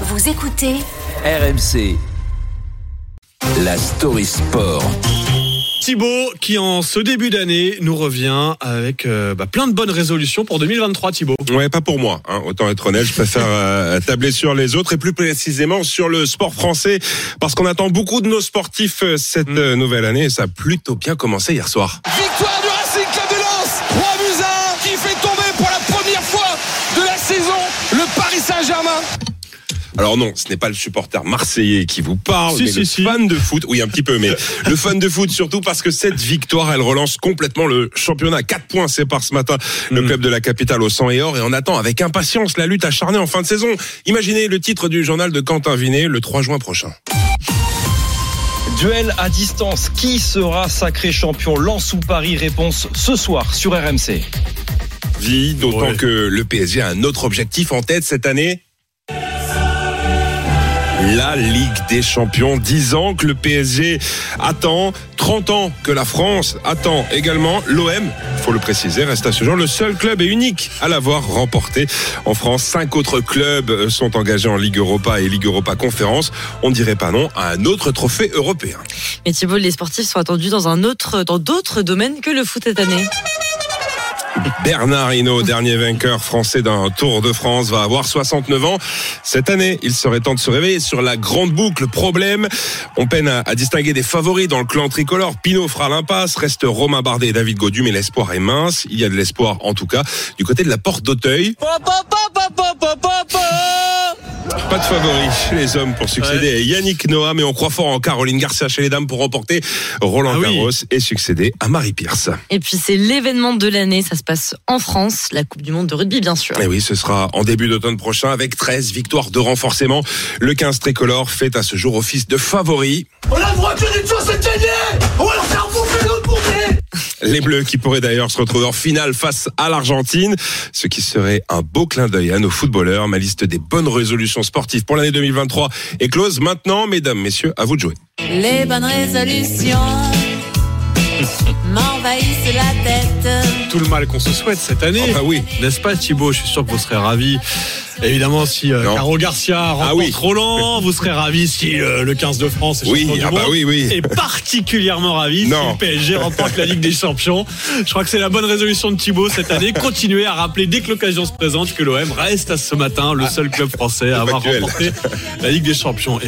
Vous écoutez RMC. La story sport. Thibaut qui en ce début d'année nous revient avec euh, bah, plein de bonnes résolutions pour 2023 Thibaut. Ouais, pas pour moi. Hein. Autant être honnête, je préfère euh, tabler sur les autres et plus précisément sur le sport français parce qu'on attend beaucoup de nos sportifs euh, cette Mm. nouvelle année et ça a plutôt bien commencé hier soir. Victoire du Racing Club de Lens 3 buts à Alors non, ce n'est pas le supporter marseillais qui vous parle, Si, mais si, le si. fan de foot. Oui, un petit peu, mais le fan de foot surtout parce que cette victoire, elle relance complètement le championnat. 4 points sépare ce matin le Mm. club de la capitale au sang et or et on attend avec impatience la lutte acharnée en fin de saison. Imaginez le titre du journal de Quentin Vinet le 3 juin prochain. Duel à distance. Qui sera sacré champion? Lens ou Paris? Réponse ce soir sur RMC. Vie, d'autant Ouais. que le PSG a un autre objectif en tête cette année. La Ligue des Champions, 10 ans que le PSG attend, 30 ans que la France attend également. L'OM, faut le préciser, reste à ce jour le seul club et unique à l'avoir remporté. En France, cinq autres clubs sont engagés en Ligue Europa et Ligue Europa Conférence. On dirait pas non à un autre trophée européen. Mais Thibault, les sportifs sont attendus dans un autre, dans d'autres domaines que le foot cette année. Bernard Hinault, dernier vainqueur français d'un Tour de France, va avoir 69 ans. Cette année, il serait temps de se réveiller sur la grande boucle. Problème, on peine à, distinguer des favoris dans le clan tricolore. Pinot fera l'impasse, reste Romain Bardet et David Godu, mais l'espoir est mince. Il y a de l'espoir, en tout cas, du côté de la porte d'Auteuil. Pas de favoris chez les hommes pour succéder à Yannick Noah, mais on croit fort en Caroline Garcia chez les dames pour remporter Roland Ah oui. Garros et succéder à Marie Pierce. Et puis c'est l'événement de l'année, ça se passe en France, la Coupe du Monde de rugby bien sûr. Et Eh oui, ce sera en début d'automne prochain avec 13 victoires de renforcement. Le 15 tricolore fait à ce jour office de favori. On a le droit que d'une chose c'est Les Bleus qui pourraient d'ailleurs se retrouver en finale face à l'Argentine, ce qui serait un beau clin d'œil à nos footballeurs. Ma liste des bonnes résolutions sportives pour l'année 2023 est close. Maintenant, mesdames, messieurs, à vous de jouer. Les bonnes résolutions m'envahissent la tête. Tout le mal qu'on se souhaite cette année. Ah bah oui. N'est-ce pas Thibaut? Je suis sûr que vous serez ravis. Évidemment, si euh. Caro Garcia remporte Ah oui. Roland, vous serez ravis si euh, le 15 de France est Oui, champion du ah bah monde. oui, oui. Et particulièrement ravis Non. si le PSG remporte la Ligue des Champions. Je crois que c'est la bonne résolution de Thibaut cette année. Continuez à rappeler dès que l'occasion se présente que l'OM reste à ce matin le seul club français à avoir remporté la Ligue des Champions. Et